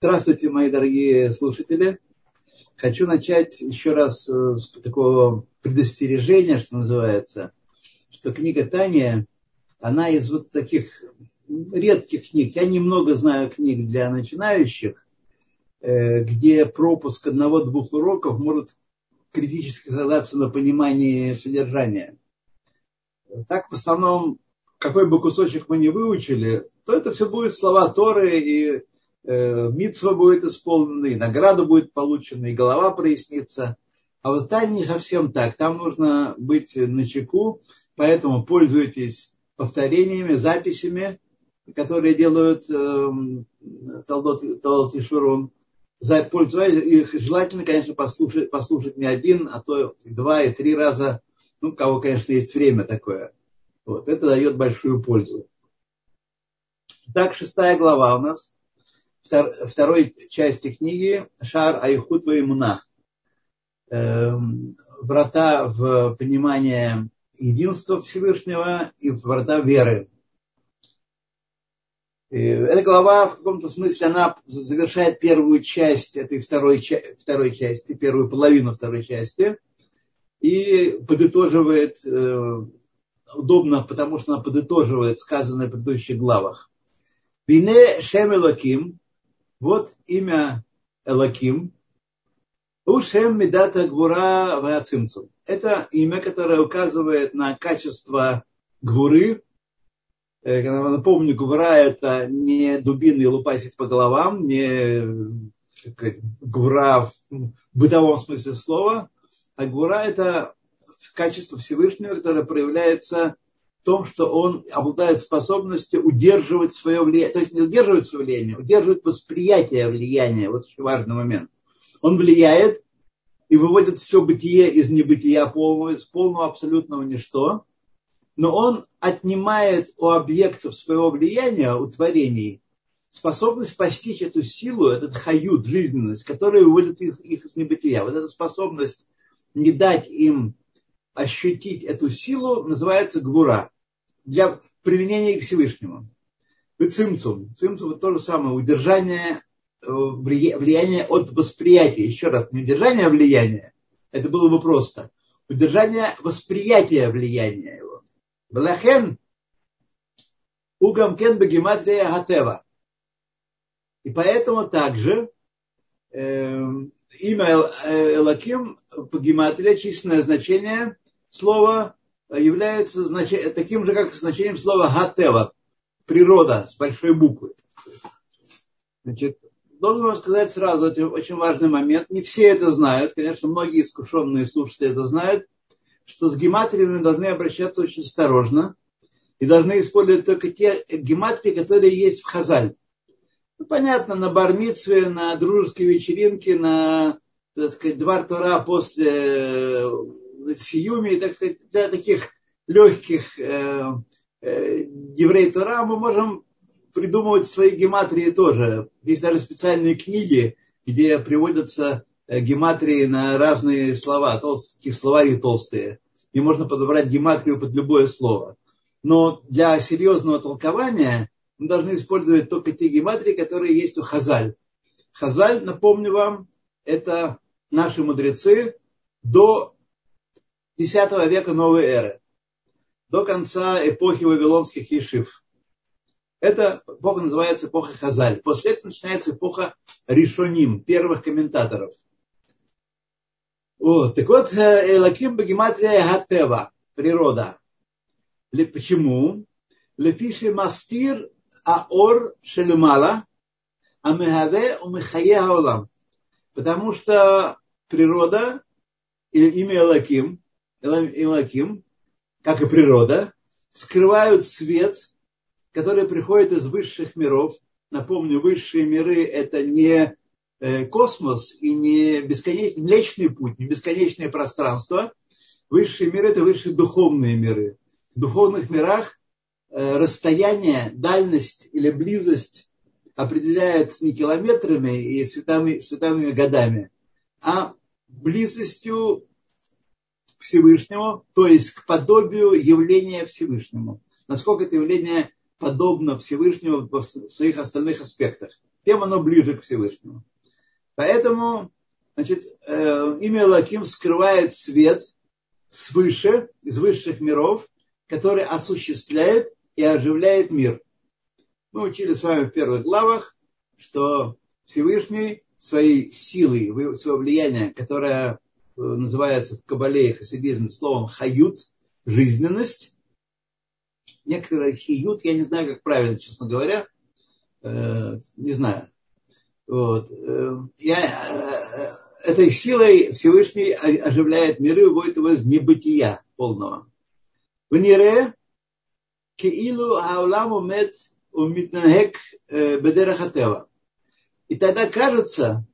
Здравствуйте, мои дорогие слушатели. Хочу начать еще раз э, с такого предостережения, что называется, что книга Таня, она из вот таких редких книг. Я немного знаю книг для начинающих, э, где пропуск одного-двух уроков может критически сказаться на понимании содержания. Так, в основном, какой бы кусочек мы не выучили, то это все будет слова Торы и митцва будет исполнена, и награда будет получена, и голова прояснится. А вот там не совсем так. Там нужно быть на чеку, поэтому пользуйтесь повторениями, записями, которые делают э, Талдот, Талдот и Шурун. Пользуйтесь их желательно, конечно, послушать, послушать не один, а то два, и три раза. Ну, у кого, конечно, есть время такое. Вот, это дает большую пользу. Так, шестая глава у нас второй части книги Шар Айхут Ваймуна. Эм, врата в понимание единства Всевышнего и врата веры. И эта глава в каком-то смысле она завершает первую часть этой второй, второй части, первую половину второй части и подытоживает, э, удобно, потому что она подытоживает сказанное в предыдущих главах. Бине Шем Элоким, вот имя Элаким. Ушем Медата Гвура Вацимцум. Это имя, которое указывает на качество гвуры. Э, напомню, гвура это не дубины лупасить по головам, не гвура в бытовом смысле слова, а гвура это качество Всевышнего, которое проявляется том, что он обладает способностью удерживать свое влияние, то есть не удерживать свое влияние, удерживать восприятие влияния. Вот очень важный момент. Он влияет и выводит все бытие из небытия из полного абсолютного ничто, но он отнимает у объектов своего влияния, у творений, способность постичь эту силу, этот хают, жизненность, которая выводит их, их из небытия. Вот эта способность не дать им ощутить эту силу называется гвура для применения к Всевышнему. И цимцум. Цимцум это то же самое, удержание э, влияния от восприятия. Еще раз, не удержание влияния, это было бы просто. Удержание восприятия влияния его. Балахен угамкен бегематрия гатева. И поэтому также э, имя Элаким по гематрия численное значение слова является знач... таким же, как значением слова гатева, природа с большой буквы. Значит, должен вам сказать сразу, это очень важный момент. Не все это знают, конечно, многие искушенные слушатели это знают, что с гематриями должны обращаться очень осторожно и должны использовать только те гематрии, которые есть в Хазаль. Ну, понятно, на бармитве, на дружеской вечеринке, на так сказать, два Тора после сиюме, так сказать, для таких легких э, э, еврей Тора мы можем придумывать свои гематрии тоже. Есть даже специальные книги, где приводятся э, гематрии на разные слова, толстые, словари толстые. И можно подобрать гематрию под любое слово. Но для серьезного толкования мы должны использовать только те гематрии, которые есть у Хазаль. Хазаль, напомню вам, это наши мудрецы до X века новой эры, до конца эпохи вавилонских ешив. Эта эпоха называется эпоха Хазаль. После этого начинается эпоха Ришоним, первых комментаторов. Вот. Так вот, э, Элаким Багиматрия Хатева, природа. Почему? Лепиши мастир аор шелюмала, амехаве умехае хаолам. Потому что природа, или имя Элаким, Илаким, как и природа, скрывают свет, который приходит из высших миров. Напомню, высшие миры – это не э, космос и не бесконечный Млечный путь, не бесконечное пространство. Высшие миры – это высшие духовные миры. В духовных мирах э, расстояние, дальность или близость определяется не километрами и световыми, световыми годами, а близостью Всевышнему, то есть к подобию явления Всевышнему. Насколько это явление подобно Всевышнему в своих остальных аспектах. тем оно ближе к Всевышнему. Поэтому значит, э, имя Лаким скрывает свет свыше, из высших миров, который осуществляет и оживляет мир. Мы учили с вами в первых главах, что Всевышний своей силой, своего влияния, которое называется в Кабале и хасидизме словом хают, жизненность. Некоторые хиют, я не знаю, как правильно, честно говоря, э, не знаю. Вот. Э, я, этой силой Всевышний оживляет миры и выводит его из небытия полного. В Нире Киилу Аулам Умет Умитнахек Бедерахатева. И тогда кажется,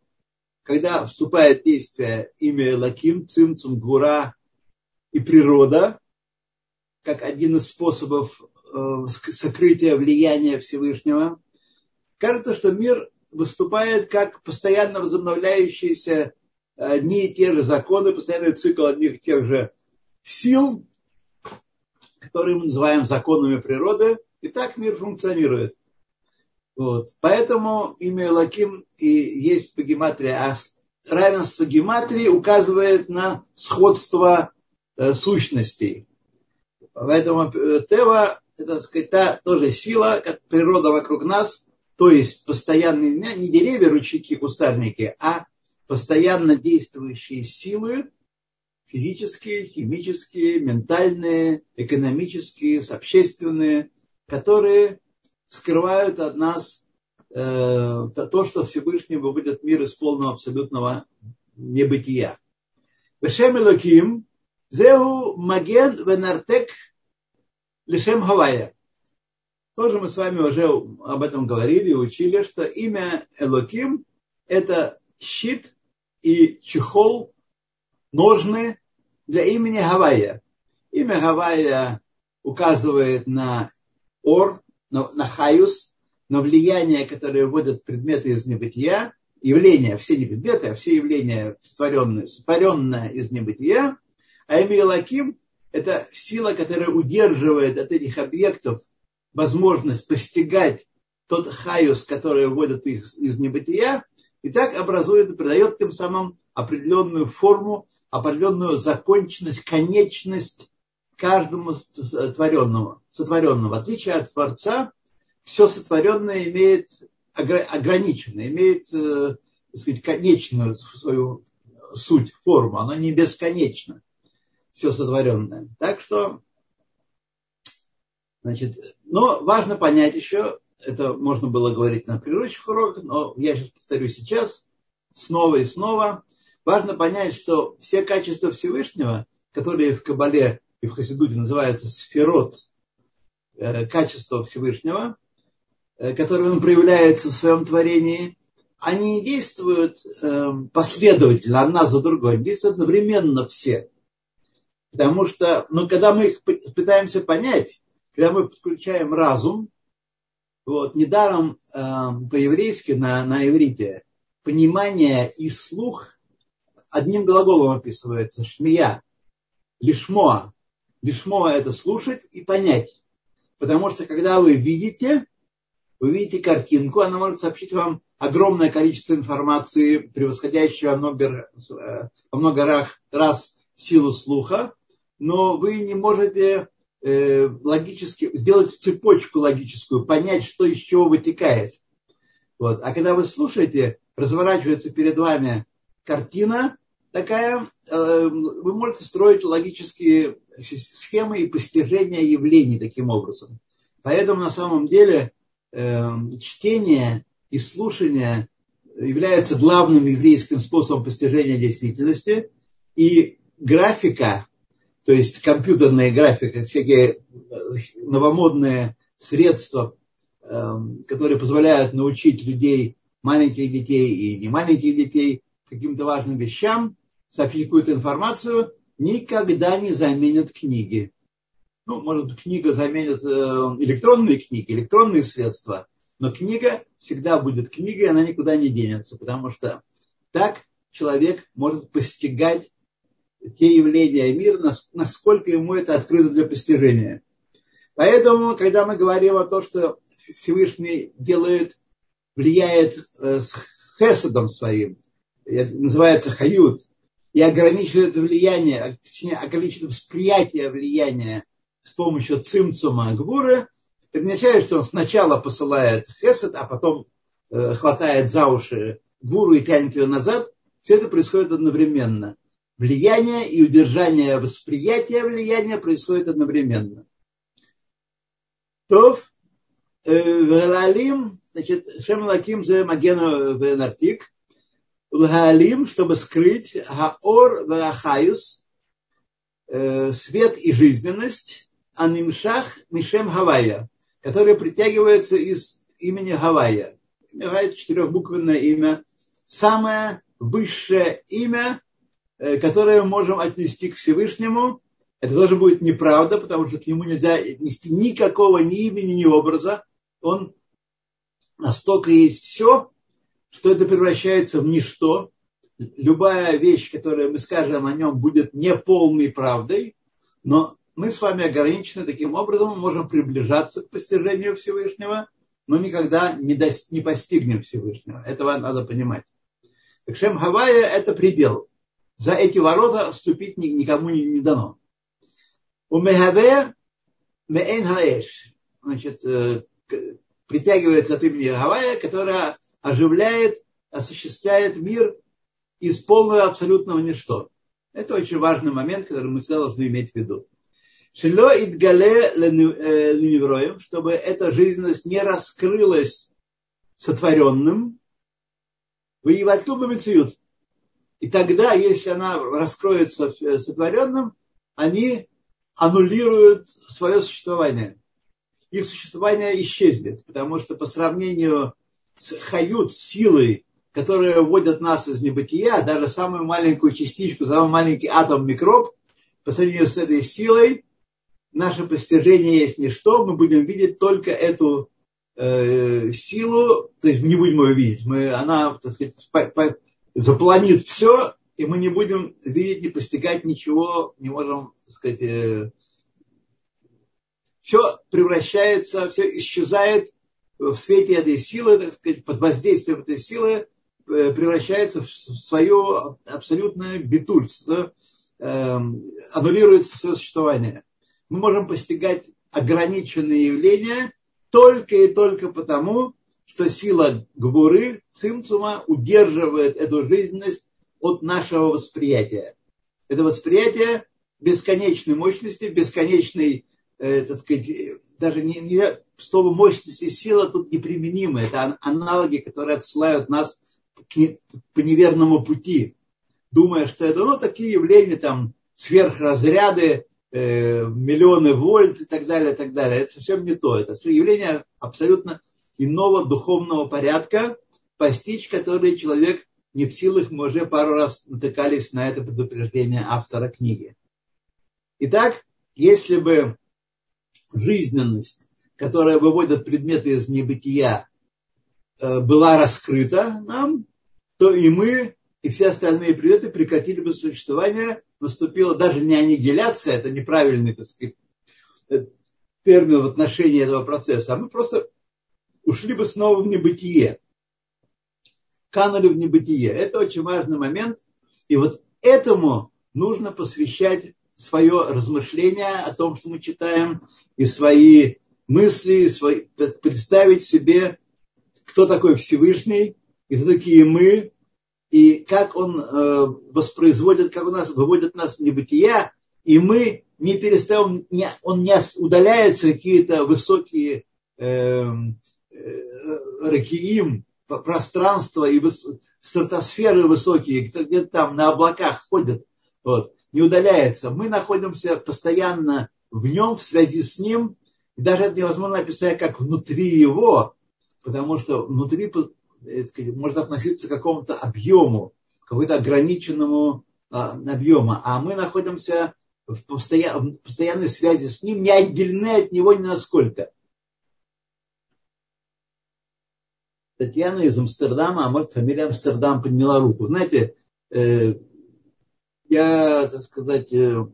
когда вступает в действие имя Лаким, Цимцум, Гура и природа, как один из способов э, сокрытия влияния Всевышнего, кажется, что мир выступает как постоянно возобновляющиеся одни и те же законы, постоянный цикл одних и тех же сил, которые мы называем законами природы, и так мир функционирует. Вот. Поэтому имя Лаким и есть по гематрии, а равенство гематрии указывает на сходство э, сущностей. Поэтому э, Тева это, так сказать, та тоже сила, как природа вокруг нас, то есть постоянные, не деревья, ручейки, кустарники, а постоянно действующие силы, физические, химические, ментальные, экономические, общественные, которые скрывают от нас э, то, что Всевышний выводит мир из полного абсолютного небытия. Вешем Элоким, Зеу Маген Венартек Лишем Хавая. Тоже мы с вами уже об этом говорили и учили, что имя Элоким – это щит и чехол, ножны для имени Гавайя. Имя Гавайя указывает на ор, на, на хаюс, на влияние, которое вводят предметы из небытия, явления, все не предметы, а все явления сотворенные, сотворенное из небытия, а имя Лаким – это сила, которая удерживает от этих объектов возможность постигать тот хаюс, который вводит их из небытия, и так образует и придает тем самым определенную форму, определенную законченность, конечность каждому сотворенному, сотворенному. В отличие от Творца, все сотворенное имеет ограниченное, имеет э, так сказать, конечную свою суть, форму. Оно не бесконечно, все сотворенное. Так что, значит, но важно понять еще, это можно было говорить на предыдущих уроках, но я сейчас повторю сейчас, снова и снова. Важно понять, что все качества Всевышнего, которые в Кабале и в Хасидуте называются сферот, э, качества Всевышнего, э, которые он проявляется в своем творении, они действуют э, последовательно, одна за другой, действуют одновременно все. Потому что, ну, когда мы их пытаемся понять, когда мы подключаем разум, вот, недаром э, по-еврейски на, на иврите понимание и слух одним глаголом описывается, шмия, лишмоа. Лишмо – это слушать и понять. Потому что когда вы видите, вы видите картинку, она может сообщить вам огромное количество информации, превосходящего во много, э, во много раз, раз силу слуха, но вы не можете э, логически сделать цепочку логическую, понять, что из чего вытекает. Вот. А когда вы слушаете, разворачивается перед вами картина, такая, э, вы можете строить логические схемы и постижения явлений таким образом. Поэтому на самом деле э, чтение и слушание является главным еврейским способом постижения действительности. И графика, то есть компьютерная графика, всякие э, новомодные средства, которые позволяют научить людей, маленьких детей и не маленьких детей, каким-то важным вещам, сообщить какую-то информацию, никогда не заменят книги. Ну, может, книга заменит э, электронные книги, электронные средства, но книга всегда будет книгой, она никуда не денется, потому что так человек может постигать те явления мира, насколько ему это открыто для постижения. Поэтому, когда мы говорим о том, что Всевышний делает влияет э, с хесадом своим, это называется хают, и ограничивает влияние, точнее, ограничивает восприятие влияния с помощью цимцума гвуры, это означает, что он сначала посылает хесед, а потом э, хватает за уши гуру и тянет ее назад. Все это происходит одновременно. Влияние и удержание восприятия влияния происходит одновременно. То Велалим, значит, Шем Лаким за Магену Венартик, Лгалим, чтобы скрыть Хаор Вахаюс, э, свет и жизненность, Анимшах Мишем Хавая, которые притягиваются из имени Гавайя. Гавайя – четырехбуквенное имя, самое высшее имя, э, которое мы можем отнести к Всевышнему. Это тоже будет неправда, потому что к нему нельзя нести никакого ни имени, ни образа. Он настолько есть все, что это превращается в ничто. Любая вещь, которую мы скажем о нем, будет неполной правдой, но мы с вами ограничены таким образом, мы можем приближаться к постижению Всевышнего, но никогда не, достиг, не постигнем Всевышнего. Этого надо понимать. Так Шем Хавая – это предел. За эти ворота вступить никому не, не дано. У Мехаве Меэн. Значит, э, притягивается от имени Гавайя, которая оживляет, осуществляет мир из полного абсолютного ничто. Это очень важный момент, который мы всегда должны иметь в виду. Шило идгале леневроем, чтобы эта жизненность не раскрылась сотворенным, воеватубы мециют. И тогда, если она раскроется сотворенным, они аннулируют свое существование. Их существование исчезнет, потому что по сравнению хают, силой, которая вводит нас из небытия, даже самую маленькую частичку, самый маленький атом, микроб, по сравнению с этой силой, наше постижение есть ничто, мы будем видеть только эту э, силу, то есть не будем ее видеть, мы, она, так сказать, по, по, запланит все, и мы не будем видеть, не постигать ничего, не можем, так сказать, э, все превращается, все исчезает в свете этой силы, так сказать, под воздействием этой силы, э, превращается в свое абсолютное битуль, э, аннулируется свое существование мы можем постигать ограниченные явления только и только потому, что сила гвуры, цимцума, удерживает эту жизненность от нашего восприятия. Это восприятие бесконечной мощности, бесконечной, э, так сказать, даже не, не слово мощности сила тут неприменимо. Это аналоги, которые отсылают нас к не, по неверному пути, думая, что это ну, такие явления, там, сверхразряды, Э, миллионы вольт и так далее, и так далее. Это совсем не то. Это явление абсолютно иного духовного порядка, постичь который человек не в силах, мы уже пару раз натыкались на это предупреждение автора книги. Итак, если бы жизненность, которая выводит предметы из небытия, э, была раскрыта нам, то и мы, и все остальные предметы прекратили бы существование наступила даже не аннигиляция, это неправильный, так сказать, э, термин в отношении этого процесса, а мы просто ушли бы снова в небытие. Канули в небытие. Это очень важный момент. И вот этому нужно посвящать свое размышление о том, что мы читаем, и свои мысли, и свои, представить себе, кто такой Всевышний, и кто такие мы, и как он э, воспроизводит, как у нас выводит нас в небытия, и мы не перестаем, не, он не удаляется какие-то высокие э, э, ракиим, пространства и выс, стратосферы высокие, где-то там на облаках ходят, вот, не удаляется. Мы находимся постоянно в нем, в связи с ним, и даже это невозможно описать как внутри его, потому что внутри может относиться к какому-то объему, какому-то ограниченному а, объему, а мы находимся в, постоян, в постоянной связи с ним, не отделены от него ни насколько. Татьяна из Амстердама, а может фамилия Амстердам подняла руку. Знаете, э, я, так сказать, э,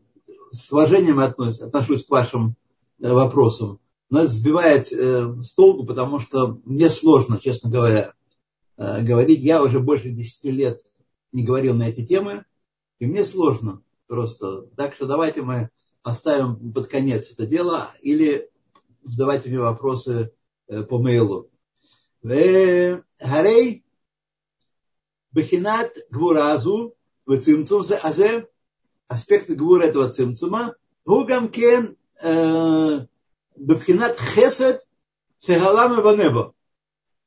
с уважением отношусь, отношусь к вашим э, вопросам. нас сбивает э, с толку, потому что мне сложно, честно говоря, э, говорить. Я уже больше 10 лет не говорил на эти темы, и мне сложно просто. Так что давайте мы оставим под конец это дело или задавайте мне вопросы э, по мейлу. Гарей Бехинат Гвуразу в Цимцум Азе аспект Гвура этого Цимцума Гугам Кен Бехинат Хесед Шегалама Ванеба.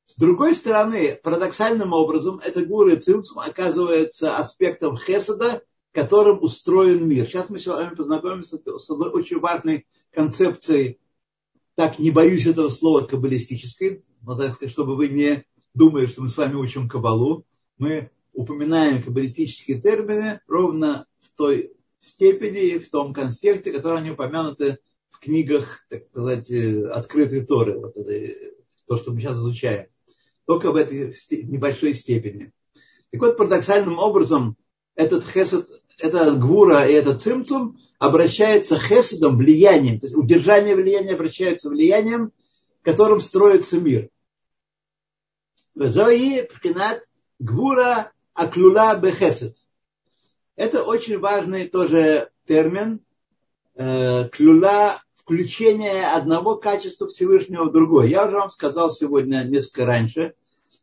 С другой стороны, парадоксальным образом, это Гура Цимцум оказывается аспектом Хеседа, которым устроен мир. Сейчас мы с вами познакомимся с одной очень важной концепцией, так не боюсь этого слова, каббалистической, но так сказать, чтобы вы не думали, что мы с вами учим кабалу, мы упоминаем каббалистические термины ровно той степени и в том контексте, который они упомянуты в книгах, так сказать, открытой Торы, вот это, то, что мы сейчас изучаем. Только в этой небольшой степени. Так вот, парадоксальным образом, этот хесед это гвура и это цимцум обращается хеседом, влиянием, то есть удержание влияния обращается влиянием, которым строится мир. Зои гвура аклула бехесед. Это очень важный тоже термин. Э, клюла включение одного качества Всевышнего в другое. Я уже вам сказал сегодня несколько раньше,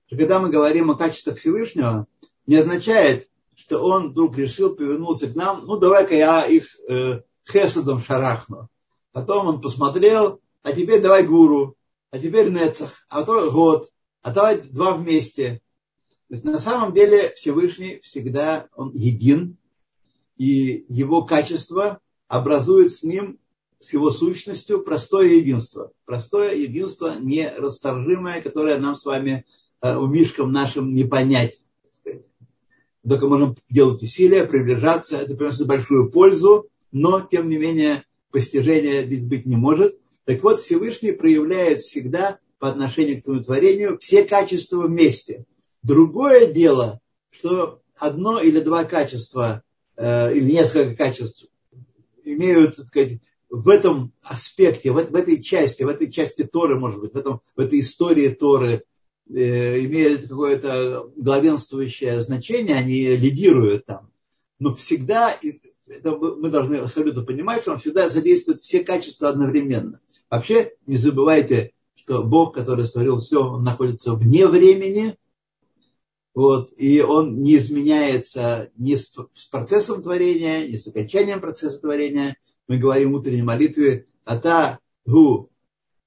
что когда мы говорим о качествах Всевышнего, не означает, что он вдруг решил, повернулся к нам, ну давай-ка я их э, хесадом шарахну. Потом он посмотрел, а теперь давай гуру, а теперь нецах, а то год, а давай два вместе. То есть на самом деле Всевышний всегда он един, и его качество образует с ним, с его сущностью, простое единство. Простое единство нерасторжимое, которое нам с вами, э, умишкам нашим, не понять только можно делать усилия, приближаться, это приносит большую пользу, но, тем не менее, постижения ведь быть не может. Так вот, Всевышний проявляет всегда по отношению к своему творению все качества вместе. Другое дело, что одно или два качества, э, или несколько качеств имеют, так сказать, в этом аспекте, в, в этой части, в этой части Торы, может быть, в, этом, в этой истории Торы Э, имеют какое-то главенствующее значение, они лидируют там. Но всегда, это мы должны абсолютно понимать, что он всегда задействует все качества одновременно. Вообще, не забывайте, что Бог, который створил все, он находится вне времени, вот, и он не изменяется ни с процессом творения, ни с окончанием процесса творения. Мы говорим в утренней молитве «Ата гу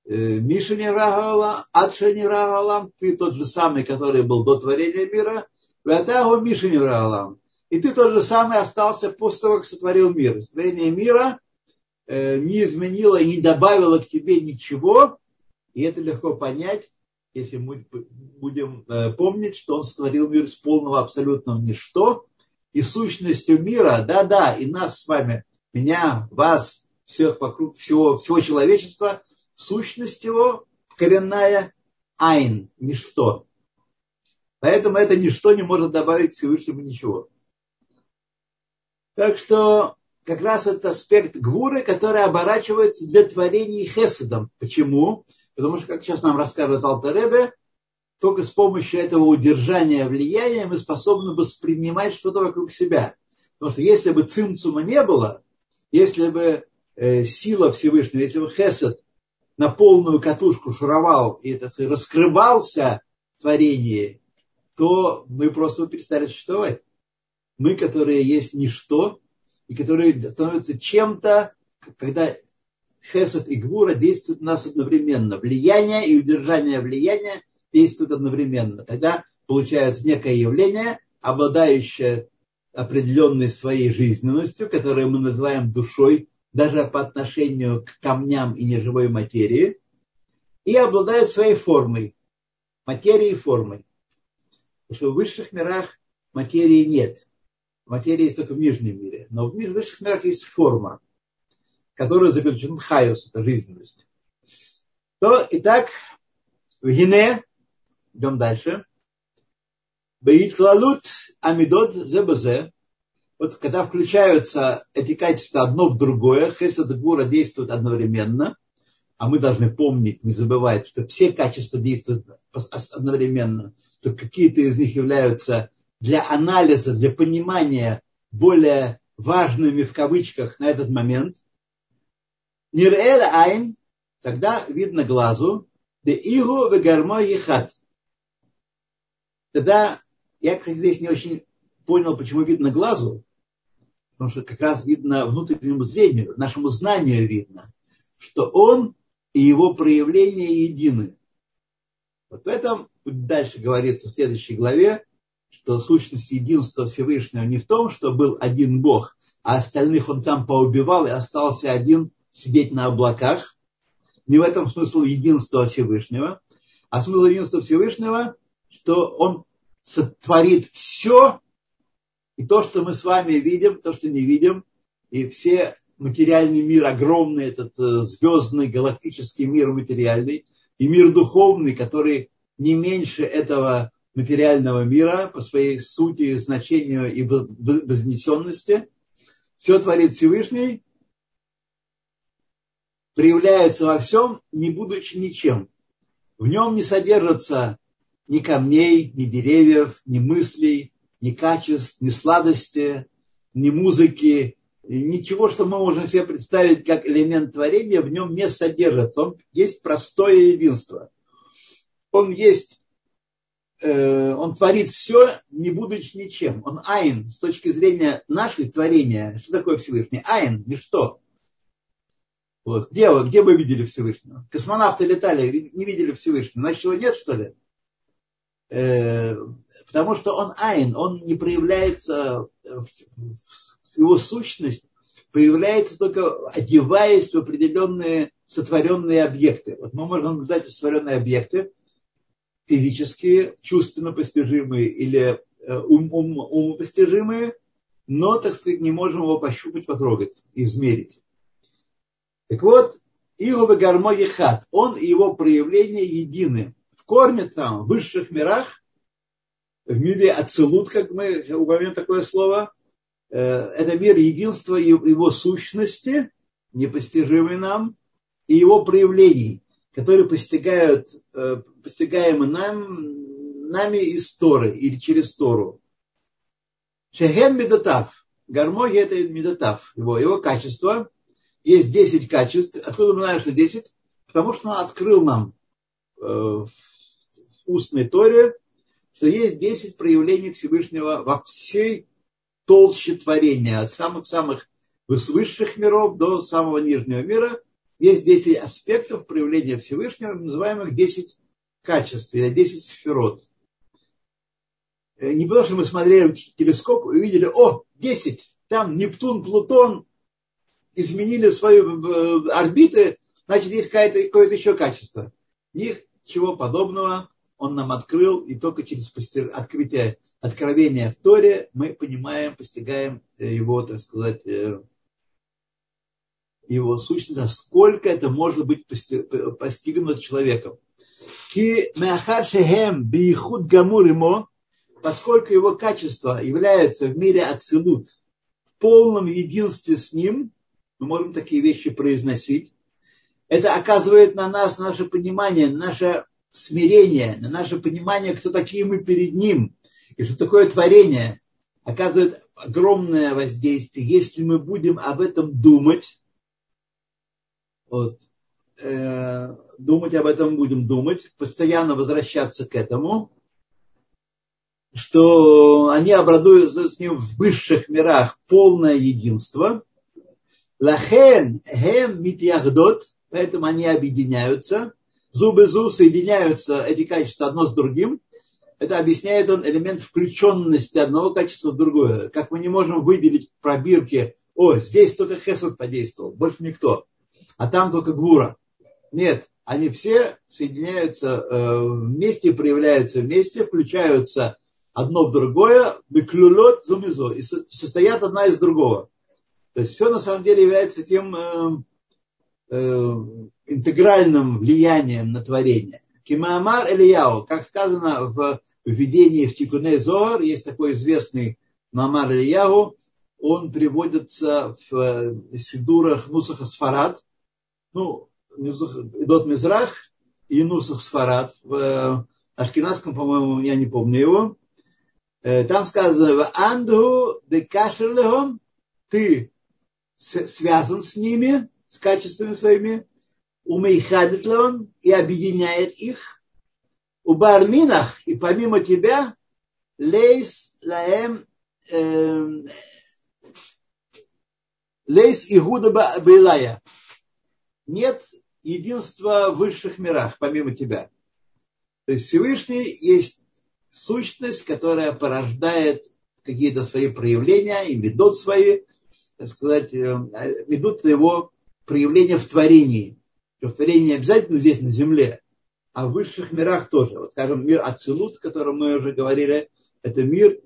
Э, Миша не рагала, Адша не рагала, ты тот же самый, который был до творения мира, Ватагу Миша не рагала. И ты тот же самый остался после того, как сотворил мир. Творение мира э, не изменило и не добавило к тебе ничего, и это легко понять, если мы будем э, помнить, что он сотворил мир с полного абсолютного ничто, и сущностью мира, да-да, и нас с вами, меня, вас, всех вокруг, всего, всего человечества – сущность его коренная айн, ничто. Поэтому это ничто не может добавить Всевышнему ничего. Так что как раз этот аспект гвуры, который оборачивается для творений хеседом. Почему? Потому что, как сейчас нам рассказывает Алтаребе, только с помощью этого удержания влияния мы способны воспринимать что-то вокруг себя. Потому что если бы цимцума не было, если бы э, сила Всевышнего, если бы хесед на полную катушку шуровал и так сказать, раскрывался творение, то мы просто перестали существовать. Мы, которые есть ничто, и которые становятся чем-то, когда Хесед и Гвура действуют на нас одновременно. Влияние и удержание влияния действуют одновременно. Тогда получается некое явление, обладающее определенной своей жизненностью, которое мы называем душой даже по отношению к камням и неживой материи, и обладают своей формой, материей и формой. Потому что в высших мирах материи нет. Материя есть только в нижнем мире. Но в высших мирах есть форма, которая заключена в хайус, это жизненность. То, итак, в Гине, идем дальше. Бейт амидот зебазе, вот когда включаются эти качества одно в другое, хесед и гура действуют одновременно, а мы должны помнить, не забывать, что все качества действуют одновременно, что какие-то из них являются для анализа, для понимания более важными в кавычках на этот момент. Нирэль айн, тогда видно глазу, де игу вегармо ехат. Тогда я, кстати, здесь не очень понял, почему видно глазу, потому что как раз видно внутреннему зрению, нашему знанию видно, что он и его проявления едины. Вот в этом дальше говорится в следующей главе, что сущность единства Всевышнего не в том, что был один Бог, а остальных он там поубивал и остался один сидеть на облаках. Не в этом смысл единства Всевышнего, а смысл единства Всевышнего, что он сотворит все, и то, что мы с вами видим, то, что не видим, и все материальный мир огромный, этот э, звездный галактический мир материальный, и мир духовный, который не меньше этого материального мира по своей сути, значению и вознесенности. Все творит Всевышний, проявляется во всем, не будучи ничем. В нем не содержится ни камней, ни деревьев, ни мыслей, ни качеств, ни сладости, ни музыки, ничего, что мы можем себе представить как элемент творения, в нем не содержится. Он есть простое единство. Он есть, э, он творит все, не будучи ничем. Он айн с точки зрения нашего творения. Что такое Всевышний? Айн, ничто. Вот. Где, вы, где вы видели Всевышнего? Космонавты летали, не видели Всевышнего. Значит, его нет, что ли? Э, потому что он айн, он не проявляется в его сущность появляется только одеваясь в определенные сотворенные объекты. Вот мы можем наблюдать сотворенные объекты, физические, чувственно постижимые или э, ум, ум, умопостижимые, но, так сказать, не можем его пощупать, потрогать, измерить. Так вот, Иова Гармо Ехат, он и его проявления едины. В корне там, в высших мирах, в мире Ацелут, как мы упомянем такое слово, Э, это мир единства его сущности, непостижимый нам, и его проявлений, которые постигают, э, постигаемы нам, нами из Торы или через Тору. Шехен Медотав. Гармония это Медотав, его, его качество. Есть 10 качеств. Откуда мы знаем, что 10? Потому что он открыл нам э, в устной Торе, что есть 10 проявлений Всевышнего во всей толще творения, от самых-самых высших миров до самого нижнего мира. Есть 10 аспектов проявления Всевышнего, называемых 10 качеств, или 10 сферот. Э, не потому, что мы смотрели в телескоп и увидели, о, 10, там Нептун, Плутон изменили свои э, орбиты, значит, есть какое-то, какое-то еще качество. Ничего подобного он нам открыл, и только через открытие откровения в Торе мы понимаем, постигаем э, его, так сказать, э, его сущность, насколько это может быть постигнуто человеком. Ему, поскольку его качество является в мире ацелут, в полном единстве с ним, мы можем такие вещи произносить, это оказывает на нас наше понимание, наше смирение, на наше понимание, кто такие мы перед ним, и что такое творение оказывает огромное воздействие, если мы будем об этом думать, вот, э, думать об этом будем думать, постоянно возвращаться к этому, что они обрадуются с ним в высших мирах полное единство. Лахен хем митьяхдот, поэтому они объединяются. Зубы зуб соединяются эти качества одно с другим это объясняет он элемент включенности одного качества в другое. Как мы не можем выделить в пробирке, о, здесь только Хесед подействовал, больше никто, а там только Гура. Нет, они все соединяются э, вместе, проявляются вместе, включаются одно в другое, беклюлот зумизо, и состоят одна из другого. То есть все на самом деле является тем э, э, интегральным влиянием на творение. Кимаамар Элияу, как сказано в введении в Тикуне Зоар, есть такой известный Мамар Элияу, он приводится в э, Сидурах Мусаха Сфарад. Ну, Идот Мизрах и Нусах Сфарад. В э, Ашкенадском, по-моему, я не помню его. Э, там сказано, в Андгу де Кашерлехом, ты связан с ними, с качествами своими, умейхадетлон и объединяет их. У барминах, и помимо тебя, лейс лаэм эм, лейс игуда байлая. Нет единства в высших мирах, помимо тебя. То есть Всевышний есть сущность, которая порождает какие-то свои проявления и ведут свои, так сказать, э, ведут его проявления в творении. В творении не обязательно здесь, на земле, а в высших мирах тоже. Вот, скажем, мир Ацилут, о котором мы уже говорили, это мир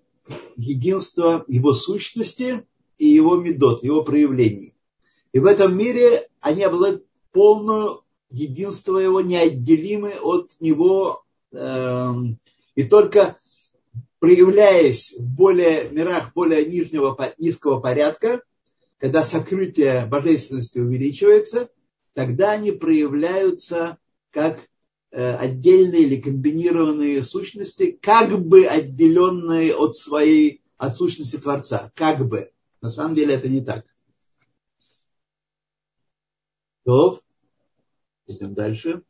единства его сущности и его медот, его проявлений. И в этом мире они обладают полное единство его, неотделимы от него. Эм, и только проявляясь в более мирах более нижнего, низкого порядка, когда сокрытие божественности увеличивается, тогда они проявляются как э, отдельные или комбинированные сущности, как бы отделенные от своей, от сущности Творца. Как бы. На самом деле это не так. То, идем дальше.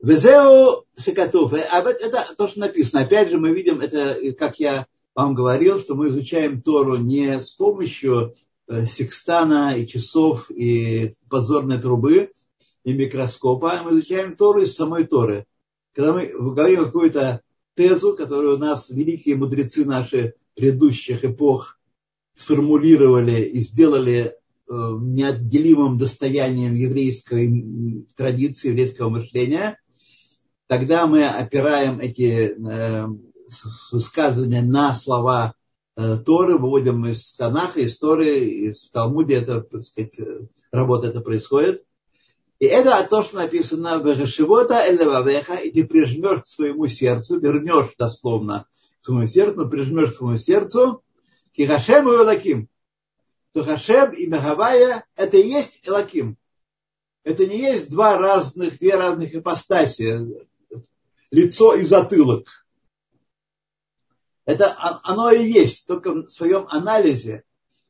Везео Шекатуф. А это то, что написано. Опять же, мы видим, это, как я вам говорил, что мы изучаем Тору не с помощью э, секстана и часов и позорной трубы и микроскопа, а мы изучаем Тору из самой Торы. Когда мы говорим какую-то тезу, которую у нас великие мудрецы наши предыдущих эпох сформулировали и сделали э, неотделимым достоянием еврейской традиции, еврейского мышления, тогда мы опираем эти э, высказывания на слова э, Торы, выводим из Танаха, из Торы, из Талмуде, это, так сказать, работа это происходит. И это то, что написано в Гашивота Элевавеха, и ты прижмешь к своему сердцу, вернешь дословно к своему сердцу, но прижмешь к своему сердцу, ки Хашем и Элаким. То Хашем и Мехавая это и есть Элаким. Это не есть два разных, две разных ипостаси, лицо и затылок. Это оно и есть, только в своем анализе,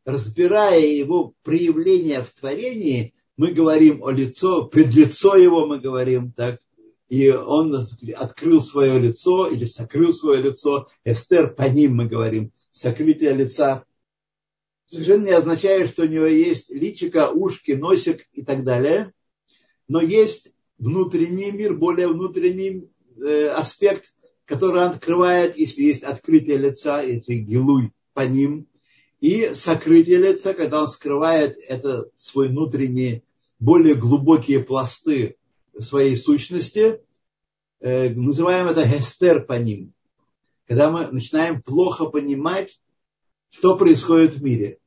разбирая его проявление в творении, мы говорим о лицо, пред лицо его мы говорим, так, и он открыл свое лицо или сокрыл свое лицо. Эстер по ним мы говорим, сокрытие лица. Совершенно не означает, что у него есть личика, ушки, носик и так далее. Но есть внутренний мир, более внутренний э, аспект, который он открывает, если есть открытие лица, если гилуй по ним, и сокрытие лица, когда он скрывает это свой внутренний, более глубокие пласты своей сущности, э, называем это гестер по ним. Когда мы начинаем плохо понимать, что происходит в мире.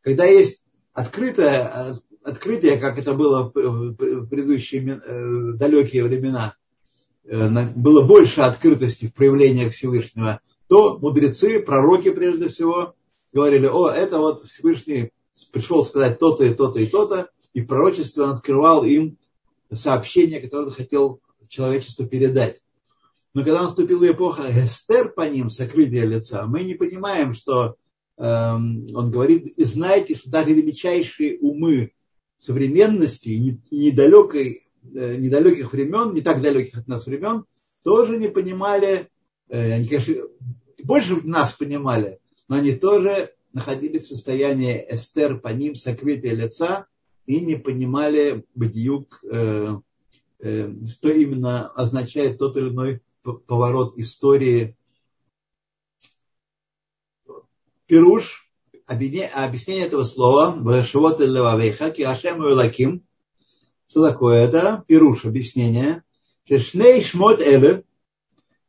Когда есть открытое, открытие, как это было в предыдущие э, далекие времена, было больше открытости в проявлениях Всевышнего, то мудрецы, пророки прежде всего, говорили, о, это вот Всевышний пришел сказать то-то и то-то и то-то, и пророчество открывал им сообщение, которое он хотел человечеству передать. Но когда наступила эпоха Эстер по ним, сокрытие лица, мы не понимаем, что эм, он говорит, и знаете, что даже величайшие умы современности и недалекой, э, недалеких времен, не так далеких от нас времен, тоже не понимали, э, они, конечно, больше нас понимали, но они тоже находились в состоянии эстер по ним, сокрытия лица, и не понимали бдюк, э, э, что именно означает тот или иной поворот истории. Пируш, объяснение этого слова, Башивот Левавейха, Кирашем Лаким, что такое это? Пируш, объяснение. Шешней Шмот Эле,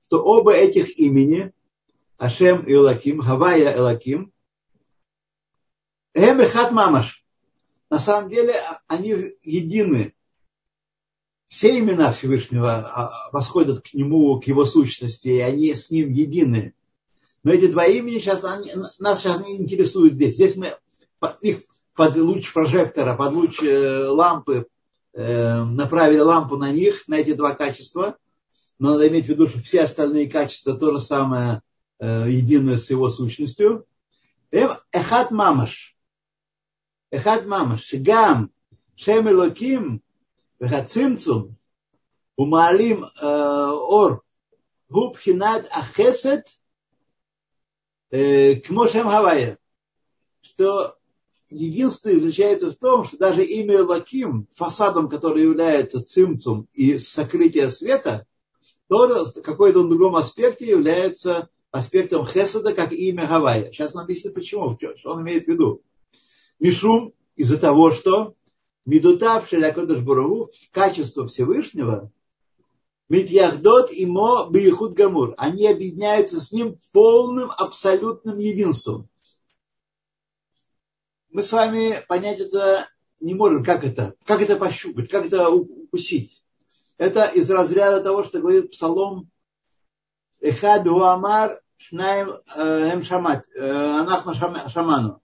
что оба этих имени, Ашем и Элаким, Хавая Элаким, Эм Мамаш, на самом деле они едины. Все имена Всевышнего а, восходят к нему, к его сущности, и они с ним едины. Но эти два имени сейчас, они, нас сейчас не интересуют здесь. Здесь мы их под луч прожектора, под луч э, лампы, Эм, направили лампу на них, на эти два качества, но надо иметь в виду, что все остальные качества то же самое, э, единое с его сущностью. Эм, эхат мамаш. Эхат мамаш. Шигам. Шем элоким. Вехацимцум. Умалим э, ор. Губхинат ахесет. Э, кмо шем хавая. Что единство заключается в том, что даже имя Лаким, фасадом, который является цимцум и сокрытие света, то в какой-то другом аспекте является аспектом Хесада, как имя Гавайя. Сейчас он объяснит, почему, что он имеет в виду. Мишум из-за того, что Медутав Шелякодыш Бураву в качество Всевышнего Митьяхдот имо Бейхуд Гамур. Они объединяются с ним полным абсолютным единством. Мы с вами понять это не можем. Как это? Как это пощупать? Как это укусить? Это из разряда того, что говорит Псалом Эхад Амар Шнаем э, Эм Шамат э, Анахма Шаману.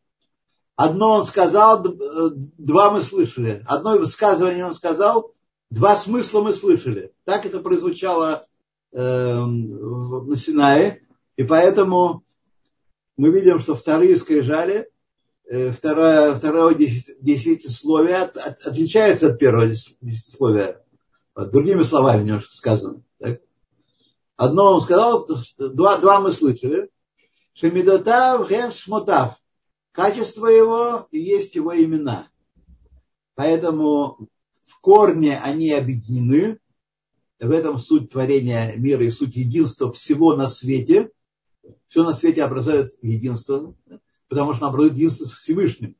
Одно он сказал, два мы слышали. Одно высказывание он сказал, два смысла мы слышали. Так это прозвучало э, на Синае. И поэтому мы видим, что вторые скрижали, э, второе, второе десятисловие от, от, отличается от первого десятисловия. Вот, другими словами немножко сказано. Так? Одно он сказал, два, два мы слышали. Шемидотав шмотав Качество его и есть его имена. Поэтому в корне они объединены. В этом суть творения мира и суть единства всего на свете. Все на свете образует единство, потому что образует единство с Всевышним.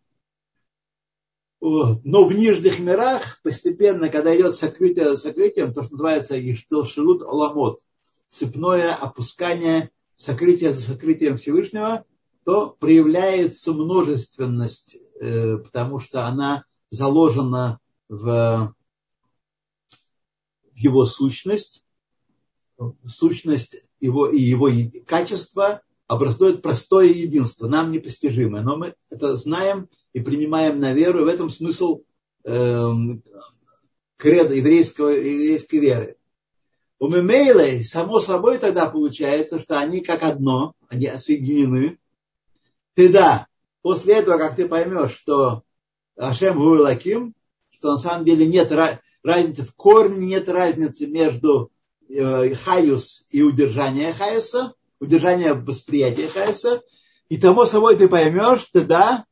Но в нижних мирах постепенно, когда идет сокрытие сокрытием, то, что называется Иштелшилут Оламот, цепное опускание, сокрытие за сокрытием Всевышнего – то проявляется множественность, э, потому что она заложена в, его сущность, сущность его и его качество образует простое единство, нам непостижимое. Но мы это знаем и принимаем на веру, и в этом смысл э, креда еврейского, еврейской веры. У Мемейлей, само собой тогда получается, что они как одно, они соединены, ты да, после этого, как ты поймешь, что Ашем Гуэлаким, что на самом деле нет разницы, в корне нет разницы между э, хаюс и удержание хаюса, удержание восприятия хаюса, и того собой ты поймешь, ты да,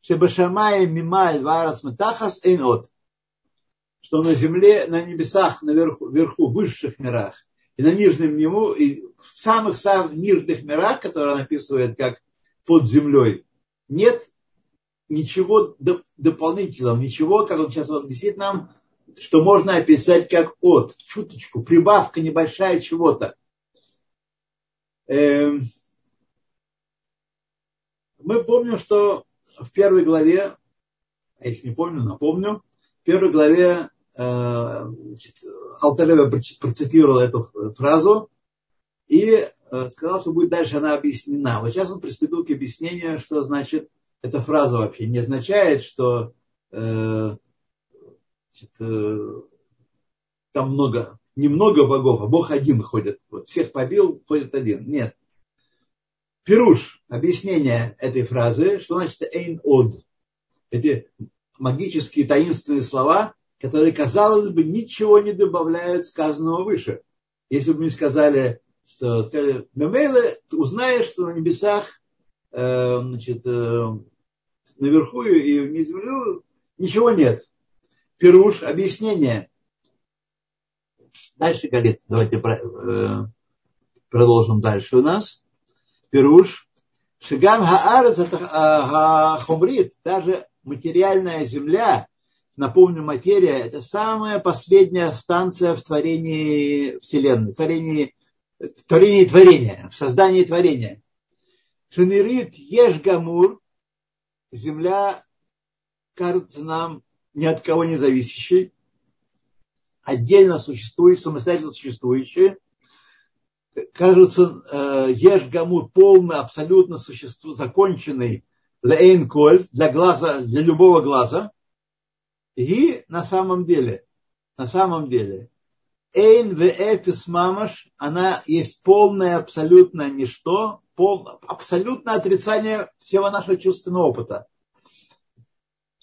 Шебашамай Мималь Варас Метахас Эйнот, что на земле, на небесах, наверху, вверху, высших мирах, и на нижнем нему, и в самых-самых нижних мирах, которые он описывает как под землей. Нет ничего дополнительного, ничего, как он сейчас объяснит нам, что можно описать как от, чуточку, прибавка небольшая чего-то. Эм, мы помним, что в первой главе, я еще не помню, напомню, в первой главе э, Алтарева процитировал эту фразу, и Э, сказал, что будет дальше она объяснена. Вот сейчас он приступил к объяснению, что значит эта фраза вообще не означает, что э, значит, там много, немного богов, а Бог один ходит. Вот всех побил, ходит один. Нет. Пируш, объяснение этой фразы, что значит эйн од. Эти магические таинственные слова, которые, казалось бы, ничего не добавляют сказанного выше. Если бы мы сказали что сказали, Мемейле, ты узнаешь, что на небесах, э, значит, э, наверху и внизу ничего нет. Пируш, объяснение. Дальше говорит, давайте э, продолжим дальше у нас. Пируш. Шигам хаарец хумрит, даже материальная земля, напомню, материя, это самая последняя станция в творении Вселенной, в творении в творении творения, в создании творения. Шенерит еш гамур, земля кажется нам ни от кого не зависящей, отдельно существует, самостоятельно существующая, кажется, э, еш гамур полный, абсолютно существу, законченный, лейн коль, для глаза, для любого глаза, и на самом деле, на самом деле, эйн в эфис мамаш, она есть полное абсолютное ничто, пол, абсолютное отрицание всего нашего чувственного опыта.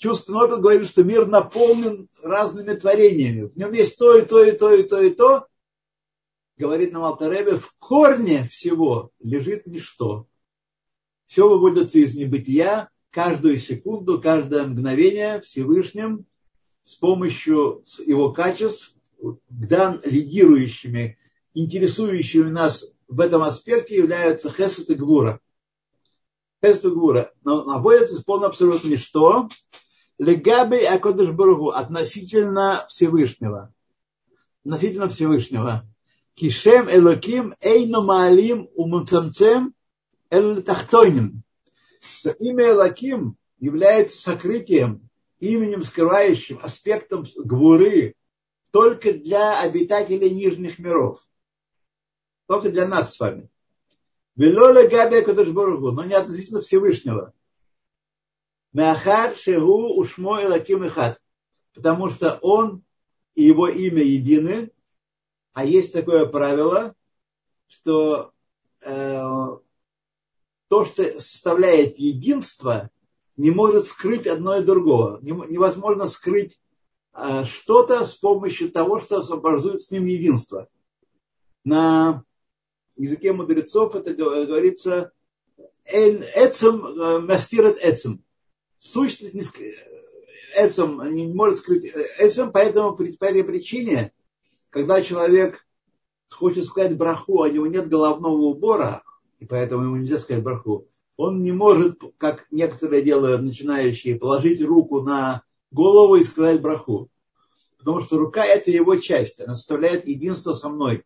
Чувственный говорит, что мир наполнен разными творениями. В нем есть то, и то, и то, и то, и то. Говорит нам Алтаребе, в корне всего лежит ничто. Все выводится из небытия, каждую секунду, каждое мгновение Всевышним с помощью его качеств, дан лидирующими, интересующими нас в этом аспекте являются Хесед и Гвура. Хесед и Гвура. Но находится полно абсолютно ничто. Легаби Акодыш Баругу относительно Всевышнего. Относительно Всевышнего. Кишем Элоким Эйну Маалим Умуцамцем Эль Тахтойним. Имя Элоким является сокрытием, именем скрывающим, аспектом гвуры только для обитателей нижних миров. Только для нас с вами. Велола Габи Кадышборгу, но не относительно Всевышнего. Махар Шегу Ушмо Элаким Ихат. Потому что он и его имя едины, а есть такое правило, что э, то, что составляет единство, не может скрыть одно и другого. Невозможно скрыть э, что-то с помощью того, что образует с ним единство. На языке мудрецов это говорится эцем э, мастирет эцем сущность не, Эцем не может скрыть Эцем, поэтому по этой причине, когда человек хочет сказать браху, а у него нет головного убора, и поэтому ему нельзя сказать браху, он не может, как некоторые делают начинающие, положить руку на голову и сказать браху. Потому что рука – это его часть, она составляет единство со мной.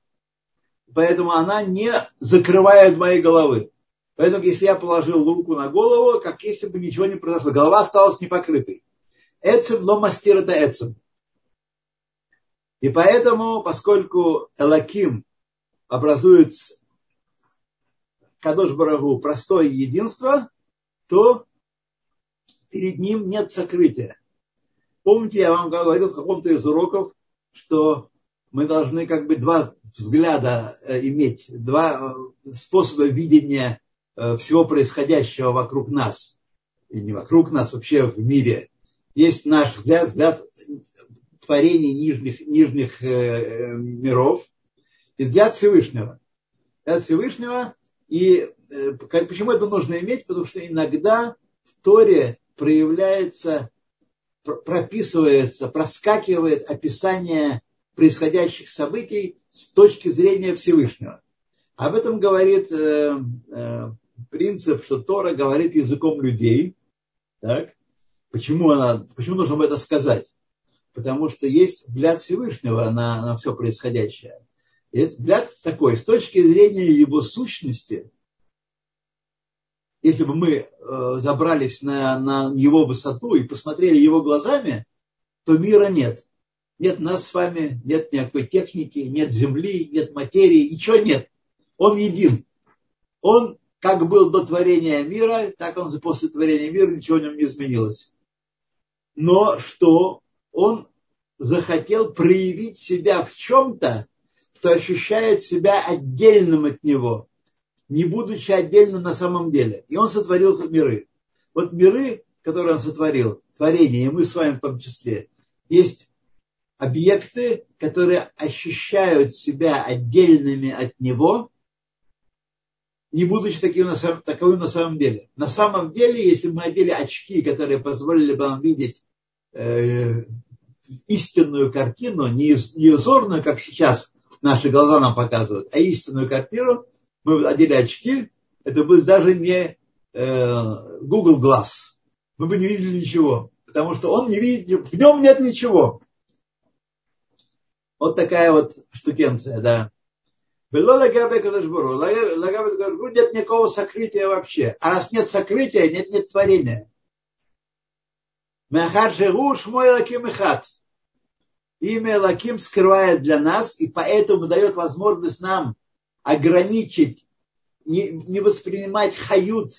Поэтому она не закрывает моей головы. Поэтому, если я положил руку на голову, как если бы ничего не произошло, голова осталась непокрытой. Эцем но мастир это эцем. И поэтому, поскольку Элаким образует Кадош Барагу простое единство, то перед ним нет сокрытия. Помните, я вам говорил в каком-то из уроков, что мы должны как бы два взгляда э, иметь, два э, способа видения всего происходящего вокруг нас, и не вокруг нас, вообще в мире, есть наш взгляд, взгляд творений нижних, нижних э, миров и взгляд Всевышнего. Взгляд Всевышнего. И э, почему это нужно иметь? Потому что иногда в Торе проявляется, прописывается, проскакивает описание происходящих событий с точки зрения Всевышнего. Об этом говорит принцип, что Тора говорит языком людей. Так? Почему, она, почему нужно об этом сказать? Потому что есть взгляд Всевышнего на, на все происходящее. И этот взгляд такой, с точки зрения его сущности, если бы мы э, забрались на, на его высоту и посмотрели его глазами, то мира нет. Нет нас с вами, нет никакой техники, нет земли, нет материи, ничего нет. Он един. Он как был до творения мира, так он после творения мира, ничего в нем не изменилось. Но что он захотел проявить себя в чем-то, что ощущает себя отдельным от него, не будучи отдельным на самом деле. И он сотворил миры. Вот миры, которые он сотворил, творение, и мы с вами в том числе, есть объекты, которые ощущают себя отдельными от него – не будучи таким на самом, таковым на самом деле. На самом деле, если мы одели очки, которые позволили бы нам видеть э, истинную картину, не, не узорную, как сейчас наши глаза нам показывают, а истинную картину, мы одели очки, это будет даже не э, Google Glass. Мы бы не видели ничего, потому что он не видит, в нем нет ничего. Вот такая вот штукенция, да. Было лагабе кадашбуру. Лагабе кадашбуру нет никакого сокрытия вообще. А раз нет сокрытия, нет, нет творения. Махар шегуш мой лаким и хат. Имя Лаким скрывает для нас и поэтому дает возможность нам ограничить, не, не воспринимать хают,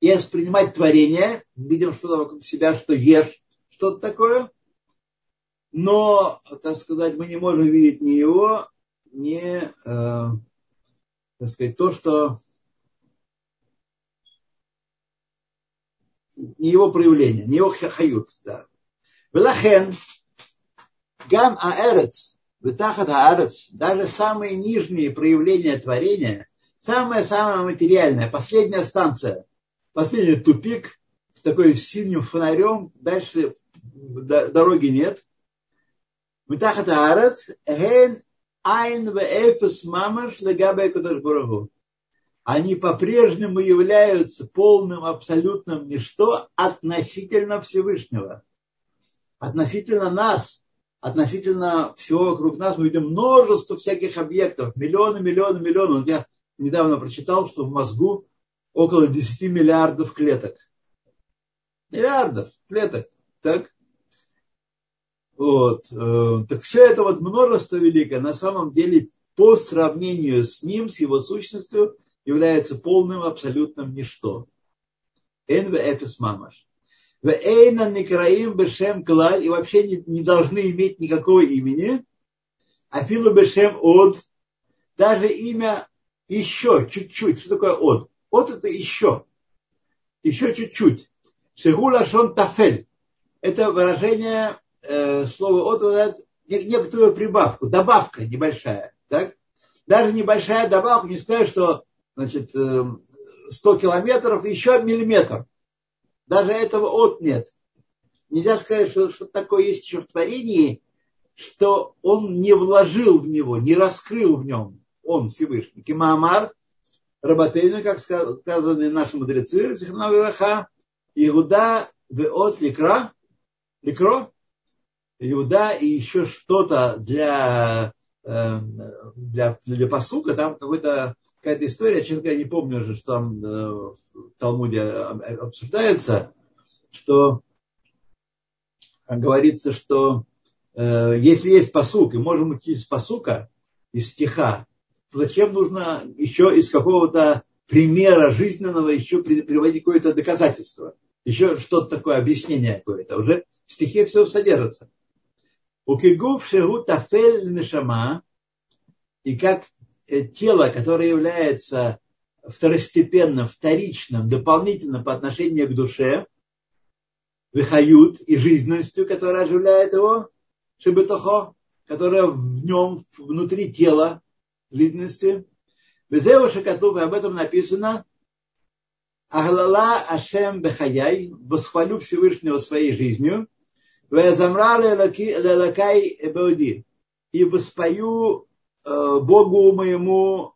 и воспринимать творение, видим что-то вокруг себя, что ешь, что-то такое, но, так сказать, мы не можем видеть ни его, ни, э, так сказать, то, что не его проявление, не его хают. Да. Велахен, гам аэрец, витахат аарец, даже самые нижние проявления творения, самое-самое материальное, последняя станция, последний тупик с такой синим фонарем, дальше дороги нет. Витахат аарец, ген айн вэфес мамаш легабэ кудаш они по-прежнему являются полным абсолютным ничто относительно Всевышнего. Относительно нас, относительно всего вокруг нас мы видим множество всяких объектов, миллионы, миллионы, миллионы. Вот я недавно прочитал, что в мозгу около 10 миллиардов клеток. Миллиардов клеток. Так? Вот. Э, так все это вот множество великое, на самом деле по сравнению с ним, с его сущностью, является полным абсолютным ничто. Эн в мамаш. В никраим бешем клаль и вообще не, не должны иметь никакого имени. А филу бешем от. Даже имя еще чуть-чуть. Что такое от? От это еще. Еще чуть-чуть. Шигула шон тафель. Это выражение э, слова от некоторую прибавку, добавка небольшая. Так? Даже небольшая добавка, не сказать, что значит, 100 эм, километров, еще миллиметр. Даже этого от нет. Нельзя сказать, что, что такое есть еще в творении, что он не вложил в него, не раскрыл в нем, он Всевышний. Кимаамар, Рабатейна, как сказаны наши мудрецы, Иуда, Веот, Ликра, Ликро, Иуда и еще что-то для, эм, для, для посука, там какой-то какая-то история, честно говоря, не помню уже, что там э, в Талмуде обсуждается, что говорится, что э, если есть посук, и можем идти из посука, из стиха, то зачем нужно еще из какого-то примера жизненного еще приводить какое-то доказательство, еще что-то такое, объяснение какое-то. Уже в стихе все содержится. У кигув шегу тафель нешама, и как тело, которое является второстепенным, вторичным, дополнительным по отношению к душе, выхают и жизненностью, которая оживляет его, шибетохо, которая в нем, внутри тела, жизненности. Безеу Шакатуб, об этом написано, Аглала Ашем Бехаяй, восхвалю Всевышнего своей жизнью, Везамра Лелакай Беуди, и воспою Э, Богу моему,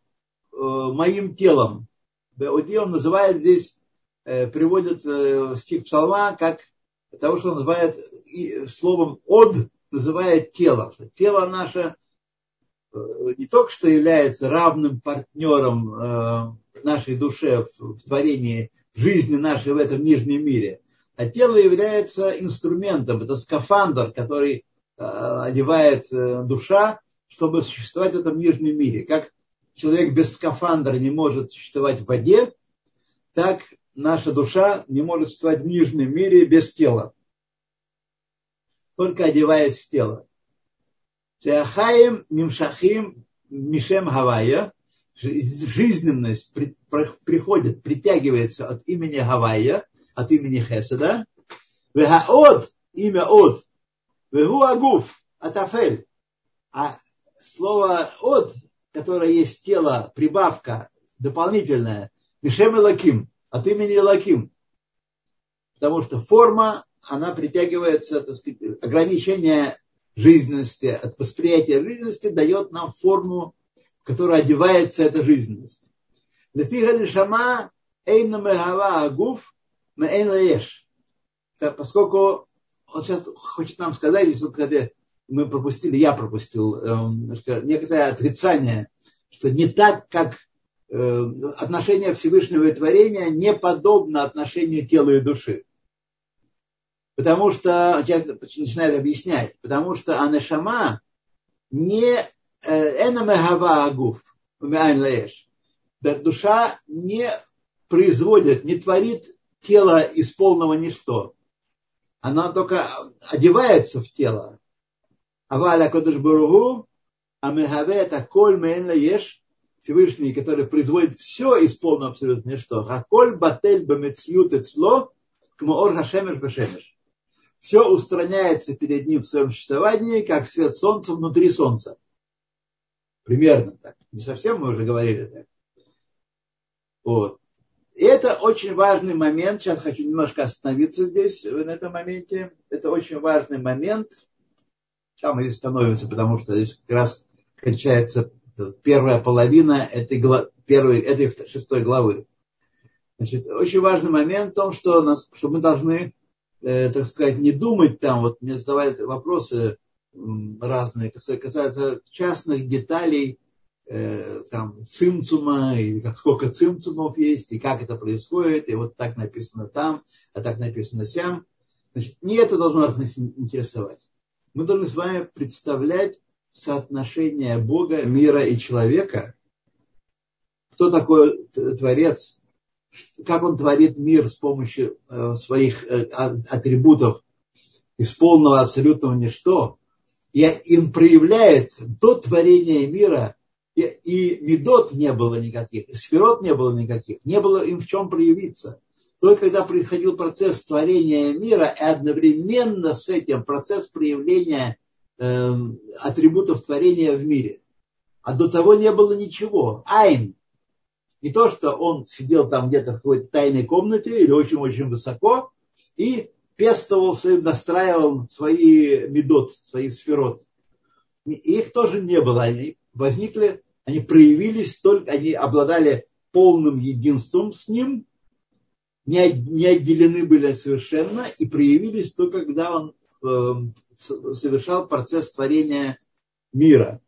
э, моим телом. Беуди он называет здесь, э, приводит стих псалма, как того, что он называет словом «од», называет тело. Тело наше не только что является равным партнером нашей душе в творении жизни нашей в этом нижнем мире, а тело является инструментом, это скафандр, который одевает душа чтобы существовать в этом нижнем мире. Как человек без скафандра не может существовать в воде, так наша душа не может существовать в нижнем мире без тела. Только одеваясь в тело. Шеахаем Мимшахим Мишем Гавайя, жизненность приходит, притягивается от имени Гавайя, от имени Хеседа. Вегаот, имя от, вегу агуф, атафель. А слово от, которое есть тело, прибавка дополнительная, Мишем Лаким, от имени Лаким. Потому что форма, она притягивается, так сказать, ограничение жизненности, от восприятия жизненности дает нам форму, в которую одевается эта жизненность. Лефига эйна мегава агуф Поскольку он сейчас хочет нам сказать, вот когда мы пропустили, я пропустил эм, некоторое отрицание, что не так, как э, отношение Всевышнего и творения не подобно отношению тела и души. Потому что, сейчас начинает объяснять, потому что Анешама не э, агуф, душа не производит, не творит тело из полного ничто. Оно только одевается в тело. Аваля Кодыш Баругу, Амехаве это коль мейн еш, Всевышний, который производит все из полного абсолютно ничто. Хаколь батель бамецьют эцло, кмоор хашемеш бешемеш. Все устраняется перед ним в своем существовании, как свет солнца внутри солнца. Примерно так. Не совсем мы уже говорили так. Вот. И это очень важный момент. Сейчас хочу немножко остановиться здесь, на этом моменте. Это очень важный момент. Там мы здесь становимся, потому что здесь как раз кончается первая половина этой, первой, этой шестой главы. Значит, очень важный момент в том, что, нас, что мы должны, э, так сказать, не думать там, вот мне задавают вопросы разные, касаются частных деталей э, там, цимцума, и сколько цимцумов есть, и как это происходит, и вот так написано там, а так написано сям. Значит, не это должно нас интересовать. Мы должны с вами представлять соотношение Бога, мира и человека. Кто такой Творец? Как он творит мир с помощью э, своих э, атрибутов из полного абсолютного ничто. И им проявляется до творения мира и, и медот не было никаких, и сферот не было никаких, не было им в чем проявиться. Только когда происходил процесс творения мира, и одновременно с этим процесс проявления э, атрибутов творения в мире. А до того не было ничего. Айн. Не то, что он сидел там где-то в какой-то тайной комнате или очень-очень высоко и пестовал, настраивал свои медот, свои сферот. Их тоже не было. Они возникли они проявились только, они обладали полным единством с ним, не отделены были совершенно и проявились только когда он эм, совершал процесс творения мира.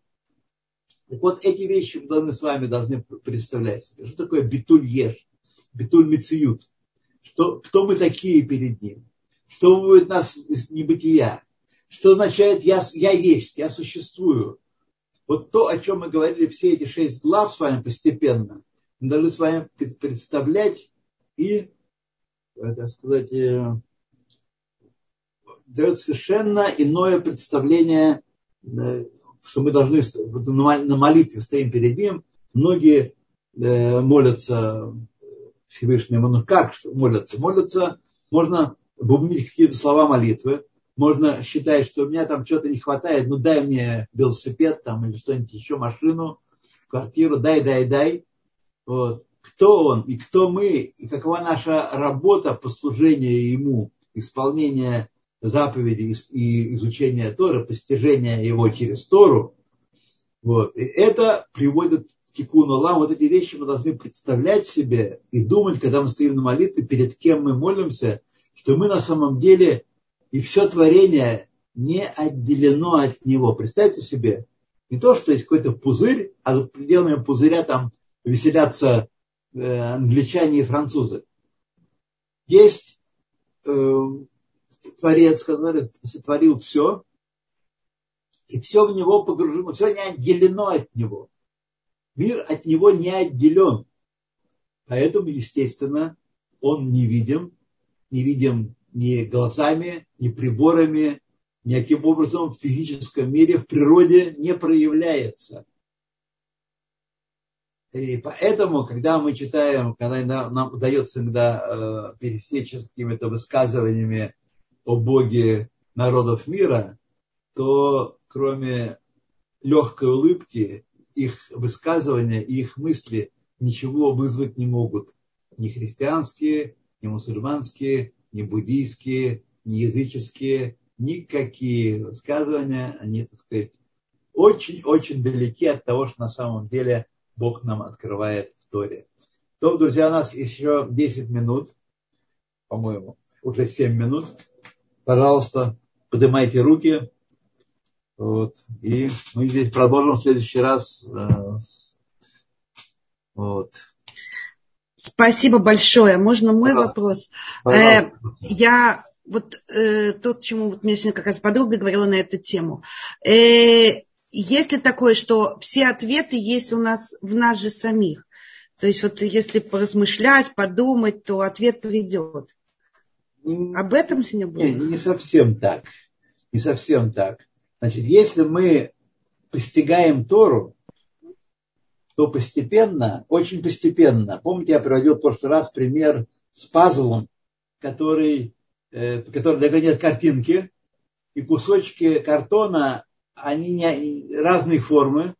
Так вот, эти вещи мы с вами должны представлять. Что такое битуль еш, битуль мециют? Что, кто мы такие перед ним? Что будет нас из небытия? Что означает я, я есть, я существую? Вот то, о чем мы говорили все эти шесть глав с вами постепенно, мы должны с вами представлять и, так сказать, э, дает совершенно иное представление, э, что мы должны на молитве стоим перед ним. Многие э, молятся Всевышнему. Ну как молятся? Молятся, можно бубнить какие-то слова молитвы, можно считать, что у меня там что-то не хватает, ну дай мне велосипед там или что-нибудь еще, машину, квартиру, дай, дай, дай. Вот. Кто он и кто мы, и какова наша работа по служению ему, исполнение заповедей и изучение Тора, постижение его через Тору. Вот. И это приводит к тикуну лам. Вот эти вещи мы должны представлять себе и думать, когда мы стоим на молитве, перед кем мы молимся, что мы на самом деле и все творение не отделено от него. Представьте себе, не то, что есть какой-то пузырь, а за пределами пузыря там веселятся э, англичане и французы. Есть э, Творец, который сотворил все, и все в него погружено, все не отделено от него. Мир от него не отделен. Поэтому, естественно, он невидим, невидим ни глазами, ни приборами, никаким образом в физическом мире, в природе не проявляется. И поэтому, когда мы читаем, когда нам удается иногда э, пересечься с какими-то высказываниями о Боге народов мира, то кроме легкой улыбки, их высказывания и их мысли ничего вызвать не могут. Ни христианские, ни мусульманские, ни буддийские, ни языческие, никакие высказывания, они, так сказать, очень-очень далеки от того, что на самом деле Бог нам открывает в Торе. То, друзья, у нас еще 10 минут, по-моему, уже 7 минут. Пожалуйста, поднимайте руки. Вот. И мы здесь продолжим в следующий раз. Э, вот. Спасибо большое. Можно мой Пожалуйста. вопрос? Э, я вот э, то, чему вот мне сегодня как раз подруга говорила на эту тему. Э, есть ли такое, что все ответы есть у нас в нас же самих? То есть вот если поразмышлять, подумать, то ответ придет. Об этом сегодня будет? Не, не совсем так. Не совсем так. Значит, если мы постигаем Тору, то постепенно, очень постепенно, помните, я приводил в прошлый раз пример с пазлом, который, э, который догоняет картинки, и кусочки картона, они не, разной формы,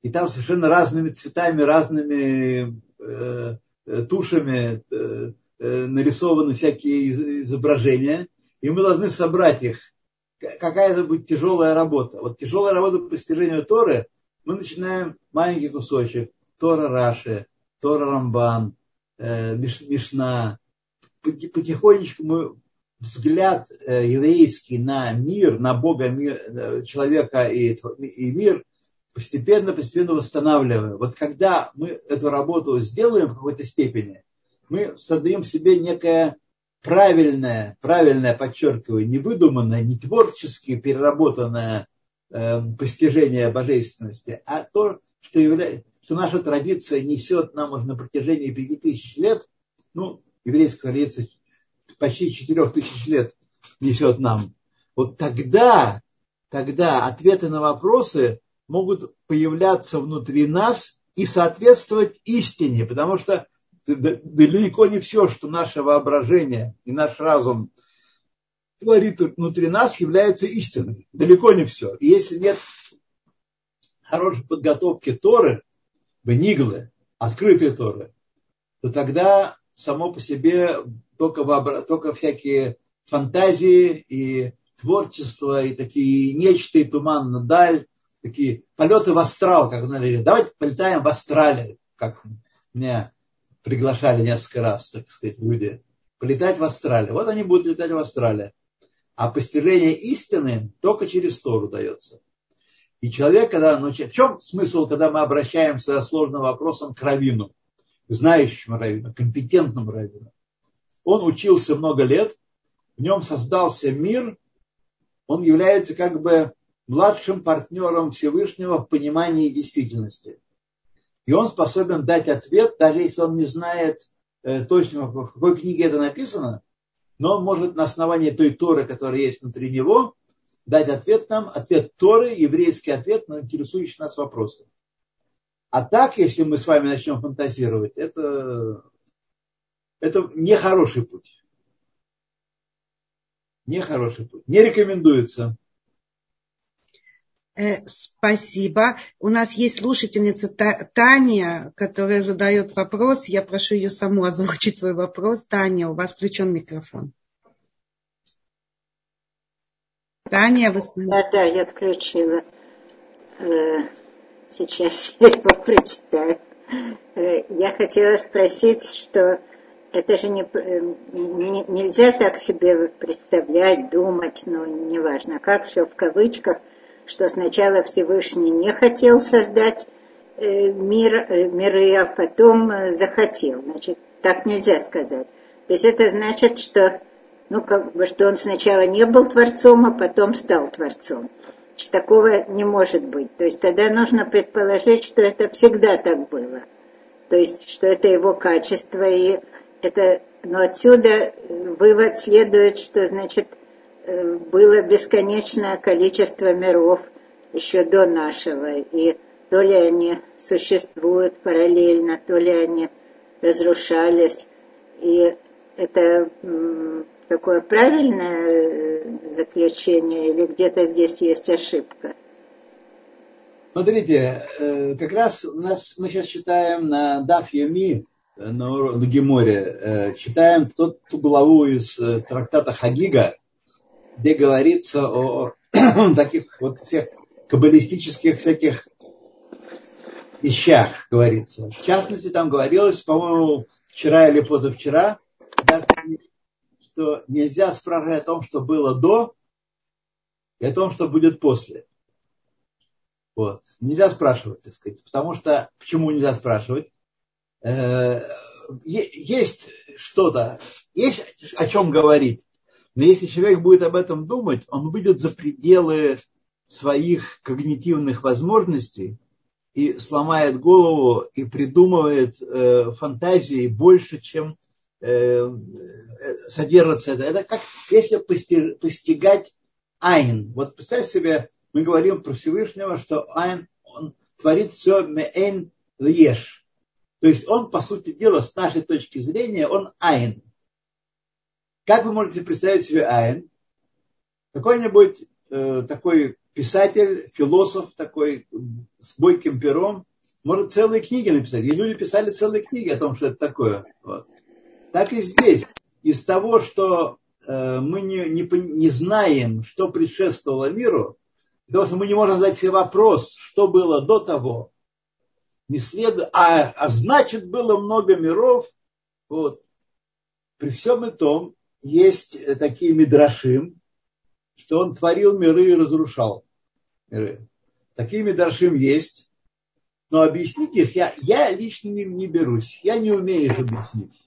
и там совершенно разными цветами, разными э, э тушами э, э, нарисованы всякие изображения, и мы должны собрать их. Какая это будет тяжелая работа. Вот тяжелая работа по постижению Торы, мы начинаем маленький кусочек, Тора Раши, Тора Рамбан, э, Мишна. Потихонечку мы взгляд э, еврейский на мир, на Бога, мир, человека и, и мир постепенно, постепенно восстанавливаем. Вот когда мы эту работу сделаем в какой-то степени, мы создаем себе некое правильное, правильное, подчеркиваю, не выдуманное, не творчески переработанное э, постижение божественности, а то, что, является, что наша традиция несет нам уже на протяжении пяти тысяч лет, ну, еврейская традиция почти четырех тысяч лет несет нам. Вот тогда, тогда ответы на вопросы могут появляться внутри нас и соответствовать истине, потому что далеко не все, что наше воображение и наш разум творит внутри нас, является истиной. Далеко не все. И если нет хорошей подготовки Торы, Бениглы, открытой Торы, то тогда само по себе только, вообра... только всякие фантазии и творчество, и такие нечто, и туман на даль, такие полеты в астрал, как знаете, давайте полетаем в астрале, как меня приглашали несколько раз, так сказать, люди, полетать в астрале. Вот они будут летать в астрале. А постижение истины только через Тору дается. И человек, когда, ну, в чем смысл, когда мы обращаемся со сложным вопросом к равину, знающему равину, компетентному равину? Он учился много лет, в нем создался мир, он является как бы младшим партнером Всевышнего в понимании действительности. И он способен дать ответ, даже если он не знает э, точно, в какой книге это написано, но он может на основании той Торы, которая есть внутри него, дать ответ нам, ответ Торы, еврейский ответ на интересующие нас вопросы. А так, если мы с вами начнем фантазировать, это, это нехороший путь. Нехороший путь. Не рекомендуется. Э, спасибо. У нас есть слушательница Таня, которая задает вопрос. Я прошу ее саму озвучить свой вопрос. Таня, у вас включен микрофон. Таня, вы? Да, да, я включила. Э, сейчас я его прочитаю. Э, я хотела спросить, что это же не, нельзя так себе представлять, думать, ну, неважно, как все в кавычках – что сначала Всевышний не хотел создать э, мир, э, миры, а потом э, захотел. Значит, так нельзя сказать. То есть это значит, что, ну, как бы, что он сначала не был Творцом, а потом стал Творцом. Значит, такого не может быть. То есть тогда нужно предположить, что это всегда так было. То есть, что это его качество, и это, но отсюда вывод следует, что, значит, было бесконечное количество миров еще до нашего, и то ли они существуют параллельно, то ли они разрушались, и это такое правильное э, заключение или где-то здесь есть ошибка? Смотрите, э, как раз у нас мы сейчас читаем на Даф Ями, на, на Геморе, читаем тот, ту главу из трактата Хагига, где говорится о таких вот всех каббалистических всяких вещах, говорится. В частности, там говорилось, по-моему, вчера или позавчера, что нельзя спрашивать о том, что было до, и о том, что будет после. Вот. Нельзя спрашивать, так сказать. Потому что, почему нельзя спрашивать? Э, есть что-то, есть о чем говорить. Но если человек будет об этом думать, он выйдет за пределы своих когнитивных возможностей и сломает голову и придумывает э, фантазии больше, чем э, содержится это. Это как если постигать айн. Вот представь себе, мы говорим про Всевышнего, что айн, он творит все меэн льеш. То есть он, по сути дела, с нашей точки зрения, он айн. Как вы можете представить себе айн? Какой-нибудь э, такой писатель, философ такой с бойким пером может целые книги написать. И люди писали целые книги о том, что это такое. Вот. Так и здесь. Из того, что э, мы не, не, не знаем, что предшествовало миру, потому что мы не можем задать себе вопрос, что было до того, не следует, а, а значит было много миров. Вот. При всем этом есть такие мидрашим, что он творил миры и разрушал миры. Такие мидрашим есть, но объяснить их я, я лично не, не берусь. Я не умею их объяснить.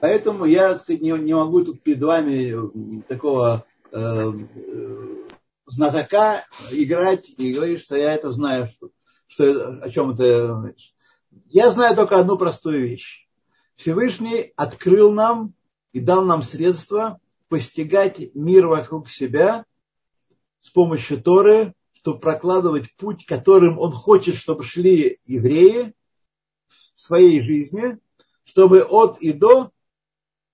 Поэтому я сказать, не, не могу тут перед вами такого э, э, знатока играть и говорить, что я это знаю, что, что, о чем это. Я знаю только одну простую вещь. Всевышний открыл нам и дал нам средства постигать мир вокруг себя с помощью Торы, чтобы прокладывать путь, которым он хочет, чтобы шли евреи в своей жизни, чтобы от и до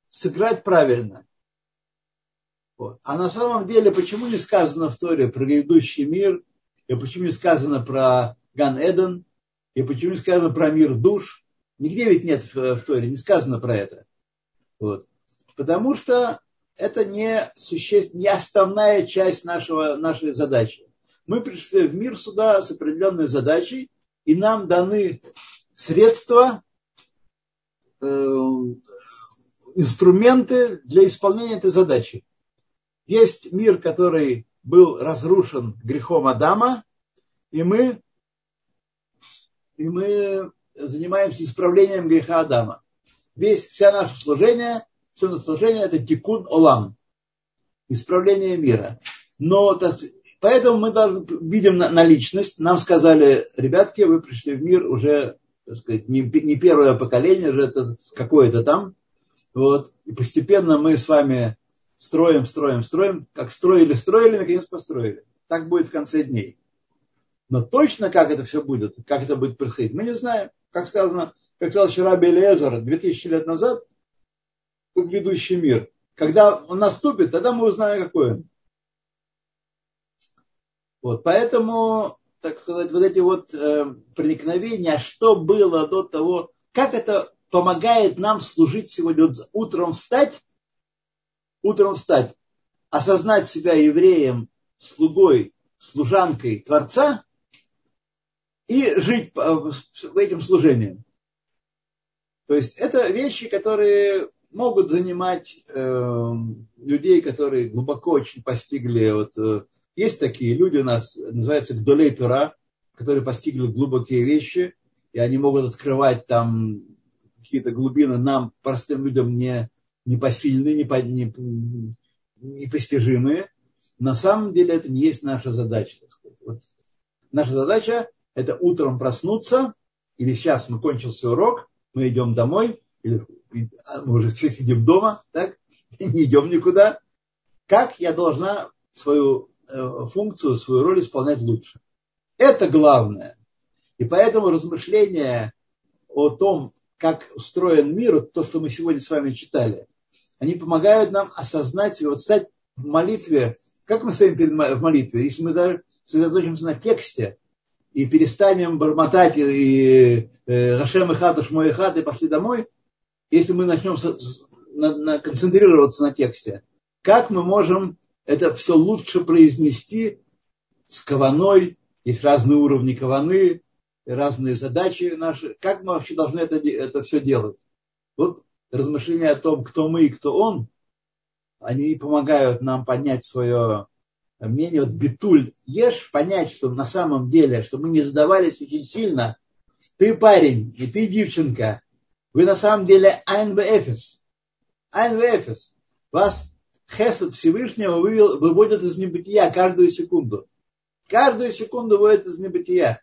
сыграть правильно. Вот. А на самом деле, почему не сказано в Торе про грядущий мир, и почему не сказано про Ган Эден, и почему не сказано про мир душ? Нигде ведь нет в, в Торе, не сказано про это. Вот. Потому что это не, суще... не основная часть нашего, нашей задачи. Мы пришли в мир сюда с определенной задачей, и нам даны средства, э, инструменты для исполнения этой задачи. Есть мир, который был разрушен грехом Адама, и мы, и мы занимаемся исправлением греха Адама. Весь, вся наше служение, все служение это тикун олам, исправление мира. Но так, поэтому мы даже видим наличность. Нам сказали, ребятки, вы пришли в мир уже, так сказать, не, не первое поколение, уже это какое-то там. Вот. И постепенно мы с вами строим, строим, строим. Как строили, строили, наконец построили. Так будет в конце дней. Но точно как это все будет, как это будет происходить, мы не знаем. Как сказано, как сказал вчера Белезер 2000 лет назад, как ведущий мир. Когда он наступит, тогда мы узнаем, какой он. Вот, поэтому, так сказать, вот эти вот э, проникновения, что было до того, как это помогает нам служить сегодня. Вот утром встать, утром встать, осознать себя евреем, слугой, служанкой Творца и жить этим служением. То есть это вещи, которые могут занимать э, людей, которые глубоко очень постигли. Вот, э, есть такие люди у нас, называется Гдолей Тура, которые постигли глубокие вещи, и они могут открывать там какие-то глубины нам, простым людям, не, непосильные, не, не, непостижимые. На самом деле это не есть наша задача. Вот. Наша задача – это утром проснуться, или сейчас мы кончился урок, мы идем домой, или мы уже все сидим дома, так, не идем никуда. Как я должна свою э, функцию, свою роль исполнять лучше? Это главное. И поэтому размышления о том, как устроен мир, то, что мы сегодня с вами читали, они помогают нам осознать себя, вот стать в молитве. Как мы стоим в молитве? Если мы даже сосредоточимся на тексте и перестанем бормотать и Рашем и хатуш мой хат и пошли домой, если мы начнем на, на, концентрироваться на тексте, как мы можем это все лучше произнести с каваной, есть разные уровни каваны, разные задачи наши. Как мы вообще должны это, это все делать? Вот размышления о том, кто мы и кто он, они помогают нам поднять свое мнение. Вот битуль ешь, понять, что на самом деле, что мы не задавались очень сильно. Ты парень, и ты девчонка. Вы на самом деле айн эфес. Айн эфес. Вас Хесед Всевышнего выводит из небытия каждую секунду. Каждую секунду выводит из небытия.